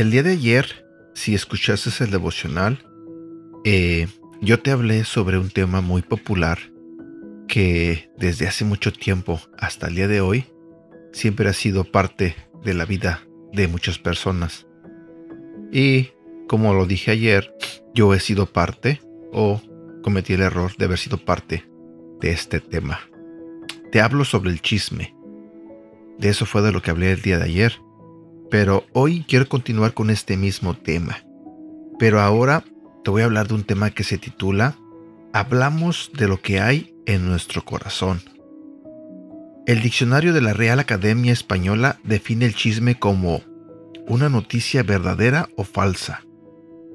El día de ayer, si escuchaste el devocional, eh, yo te hablé sobre un tema muy popular que desde hace mucho tiempo hasta el día de hoy siempre ha sido parte de la vida de muchas personas. Y como lo dije ayer, yo he sido parte o cometí el error de haber sido parte de este tema. Te hablo sobre el chisme. De eso fue de lo que hablé el día de ayer. Pero hoy quiero continuar con este mismo tema. Pero ahora te voy a hablar de un tema que se titula Hablamos de lo que hay en nuestro corazón. El diccionario de la Real Academia Española define el chisme como una noticia verdadera o falsa,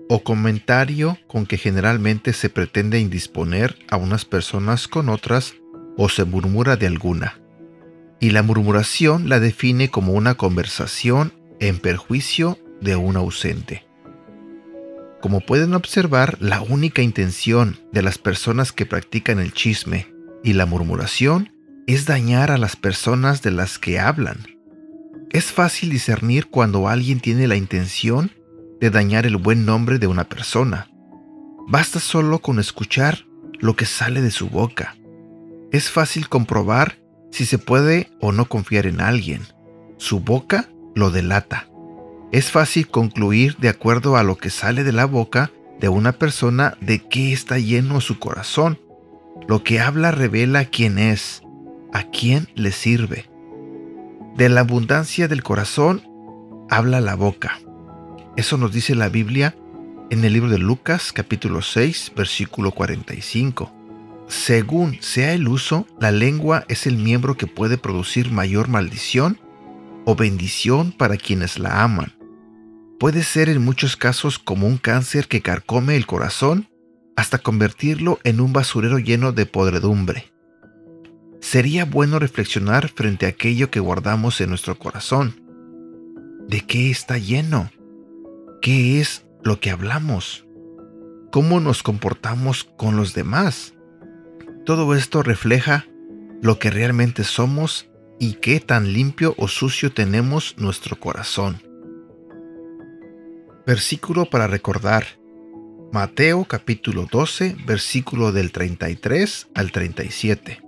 o comentario con que generalmente se pretende indisponer a unas personas con otras o se murmura de alguna. Y la murmuración la define como una conversación en perjuicio de un ausente. Como pueden observar, la única intención de las personas que practican el chisme y la murmuración es dañar a las personas de las que hablan. Es fácil discernir cuando alguien tiene la intención de dañar el buen nombre de una persona. Basta solo con escuchar lo que sale de su boca. Es fácil comprobar si se puede o no confiar en alguien. Su boca lo delata. Es fácil concluir de acuerdo a lo que sale de la boca de una persona de qué está lleno su corazón. Lo que habla revela quién es, a quién le sirve. De la abundancia del corazón habla la boca. Eso nos dice la Biblia en el libro de Lucas capítulo 6 versículo 45. Según sea el uso, la lengua es el miembro que puede producir mayor maldición o bendición para quienes la aman. Puede ser en muchos casos como un cáncer que carcome el corazón hasta convertirlo en un basurero lleno de podredumbre. Sería bueno reflexionar frente a aquello que guardamos en nuestro corazón. ¿De qué está lleno? ¿Qué es lo que hablamos? ¿Cómo nos comportamos con los demás? Todo esto refleja lo que realmente somos y qué tan limpio o sucio tenemos nuestro corazón. Versículo para recordar. Mateo capítulo 12, versículo del 33 al 37.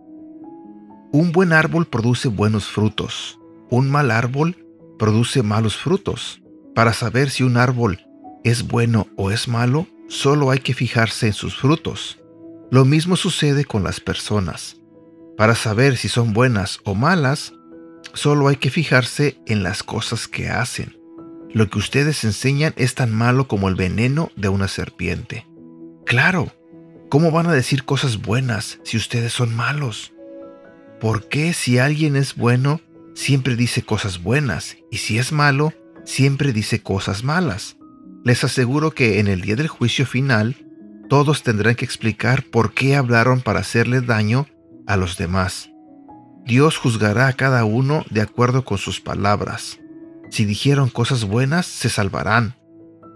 Un buen árbol produce buenos frutos. Un mal árbol produce malos frutos. Para saber si un árbol es bueno o es malo, solo hay que fijarse en sus frutos. Lo mismo sucede con las personas. Para saber si son buenas o malas, solo hay que fijarse en las cosas que hacen. Lo que ustedes enseñan es tan malo como el veneno de una serpiente. Claro, ¿cómo van a decir cosas buenas si ustedes son malos? ¿Por qué si alguien es bueno, siempre dice cosas buenas y si es malo, siempre dice cosas malas? Les aseguro que en el día del juicio final, todos tendrán que explicar por qué hablaron para hacerle daño a los demás. Dios juzgará a cada uno de acuerdo con sus palabras. Si dijeron cosas buenas, se salvarán,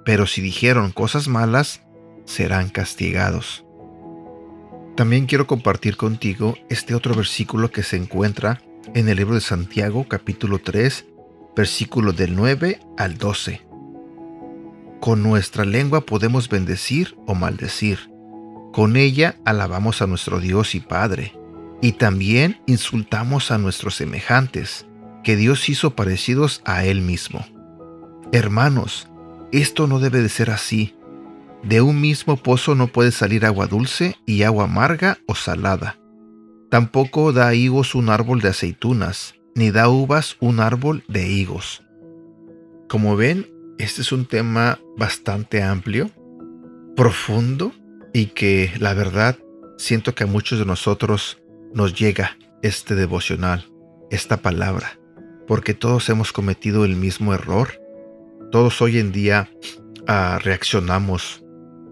pero si dijeron cosas malas, serán castigados. También quiero compartir contigo este otro versículo que se encuentra en el libro de Santiago capítulo 3, versículo del 9 al 12. Con nuestra lengua podemos bendecir o maldecir. Con ella alabamos a nuestro Dios y Padre y también insultamos a nuestros semejantes, que Dios hizo parecidos a Él mismo. Hermanos, esto no debe de ser así. De un mismo pozo no puede salir agua dulce y agua amarga o salada. Tampoco da higos un árbol de aceitunas, ni da uvas un árbol de higos. Como ven, este es un tema bastante amplio, profundo y que la verdad siento que a muchos de nosotros nos llega este devocional, esta palabra, porque todos hemos cometido el mismo error. Todos hoy en día ah, reaccionamos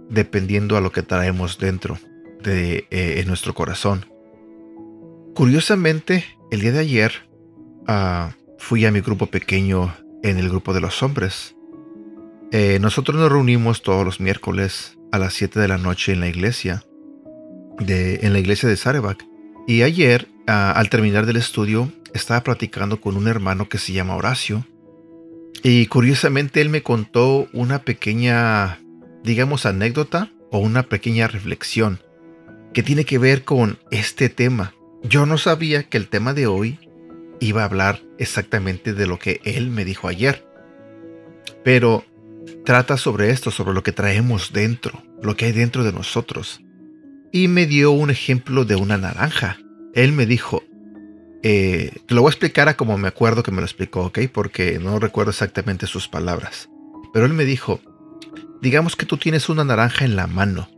dependiendo a lo que traemos dentro de eh, nuestro corazón. Curiosamente, el día de ayer ah, fui a mi grupo pequeño en el grupo de los hombres Eh, nosotros nos reunimos todos los miércoles a las 7 de la noche en la iglesia, de, en la iglesia de Sarebak. Y ayer, al terminar del estudio, estaba platicando con un hermano que se llama Horacio. Y curiosamente él me contó una pequeña, digamos, anécdota o una pequeña reflexión que tiene que ver con este tema. Yo no sabía que el tema de hoy iba a hablar exactamente de lo que él me dijo ayer. Pero trata sobre esto, sobre lo que traemos dentro, lo que hay dentro de nosotros. Y me dio un ejemplo de una naranja. Él me dijo, eh, te lo voy a explicar a como me acuerdo que me lo explicó, ¿ok? Porque no recuerdo exactamente sus palabras. Pero él me dijo, digamos que tú tienes una naranja en la mano.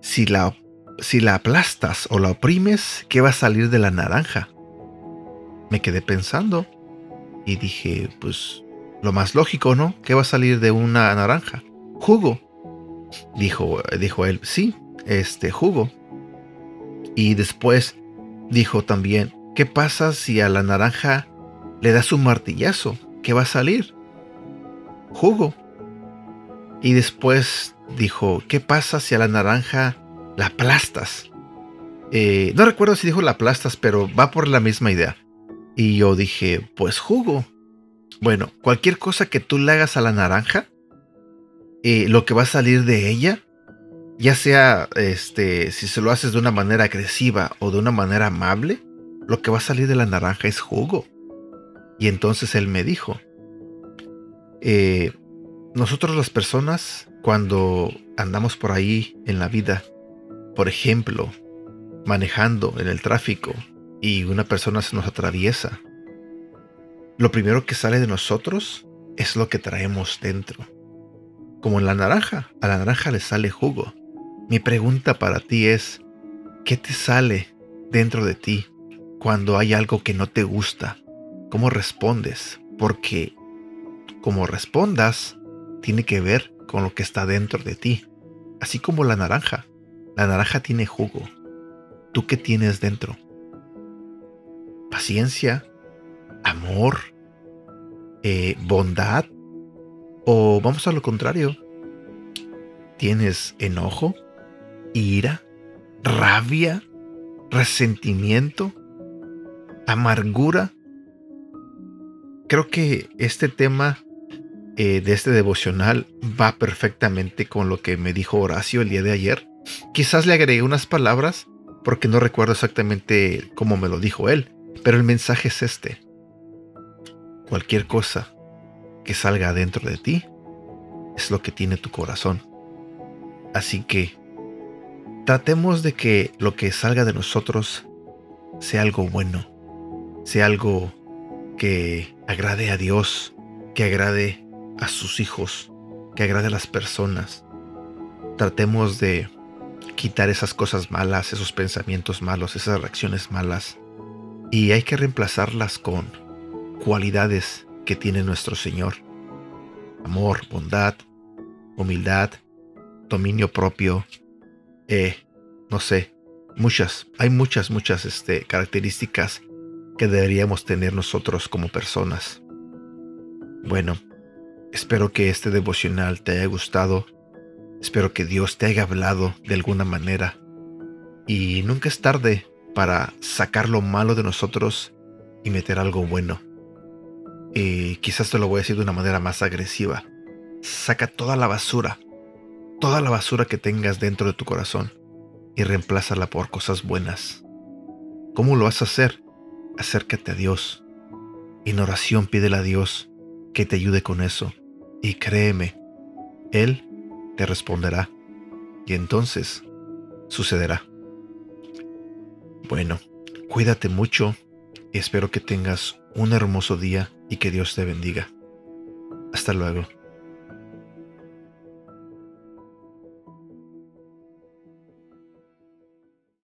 Si la, si la aplastas o la oprimes, ¿qué va a salir de la naranja? Me quedé pensando y dije, pues lo más lógico, ¿no? ¿Qué va a salir de una naranja? Jugo. Dijo, dijo él, sí, este jugo. Y después dijo también, ¿qué pasa si a la naranja le das un martillazo? ¿Qué va a salir? Jugo. Y después dijo, ¿qué pasa si a la naranja la aplastas? Eh, no recuerdo si dijo la aplastas, pero va por la misma idea. Y yo dije, pues jugo. Bueno, cualquier cosa que tú le hagas a la naranja, eh, lo que va a salir de ella, ya sea este, si se lo haces de una manera agresiva o de una manera amable, lo que va a salir de la naranja es jugo. Y entonces él me dijo, eh, nosotros las personas, cuando andamos por ahí en la vida, por ejemplo, manejando en el tráfico y una persona se nos atraviesa, lo primero que sale de nosotros es lo que traemos dentro. Como en la naranja, a la naranja le sale jugo. Mi pregunta para ti es, ¿qué te sale dentro de ti cuando hay algo que no te gusta? ¿Cómo respondes? Porque como respondas, tiene que ver con lo que está dentro de ti. Así como la naranja. La naranja tiene jugo. ¿Tú qué tienes dentro? Paciencia, amor, eh, bondad, o vamos a lo contrario, tienes enojo, ira, rabia, resentimiento, amargura. Creo que este tema eh, de este devocional va perfectamente con lo que me dijo Horacio el día de ayer. Quizás le agregué unas palabras porque no recuerdo exactamente cómo me lo dijo él, pero el mensaje es este. Cualquier cosa que salga dentro de ti es lo que tiene tu corazón. Así que tratemos de que lo que salga de nosotros sea algo bueno, sea algo que agrade a Dios, que agrade a sus hijos, que agrade a las personas. Tratemos de quitar esas cosas malas, esos pensamientos malos, esas reacciones malas y hay que reemplazarlas con cualidades que tiene nuestro Señor. Amor, bondad, humildad, dominio propio, eh, no sé, muchas, hay muchas, muchas este, características que deberíamos tener nosotros como personas. Bueno, espero que este devocional te haya gustado, espero que Dios te haya hablado de alguna manera y nunca es tarde para sacar lo malo de nosotros y meter algo bueno. Y quizás te lo voy a decir de una manera más agresiva. Saca toda la basura, toda la basura que tengas dentro de tu corazón y reemplázala por cosas buenas. ¿Cómo lo vas a hacer? Acércate a Dios. En oración pídele a Dios que te ayude con eso. Y créeme, Él te responderá. Y entonces sucederá. Bueno, cuídate mucho y espero que tengas un hermoso día y que Dios te bendiga. Hasta luego.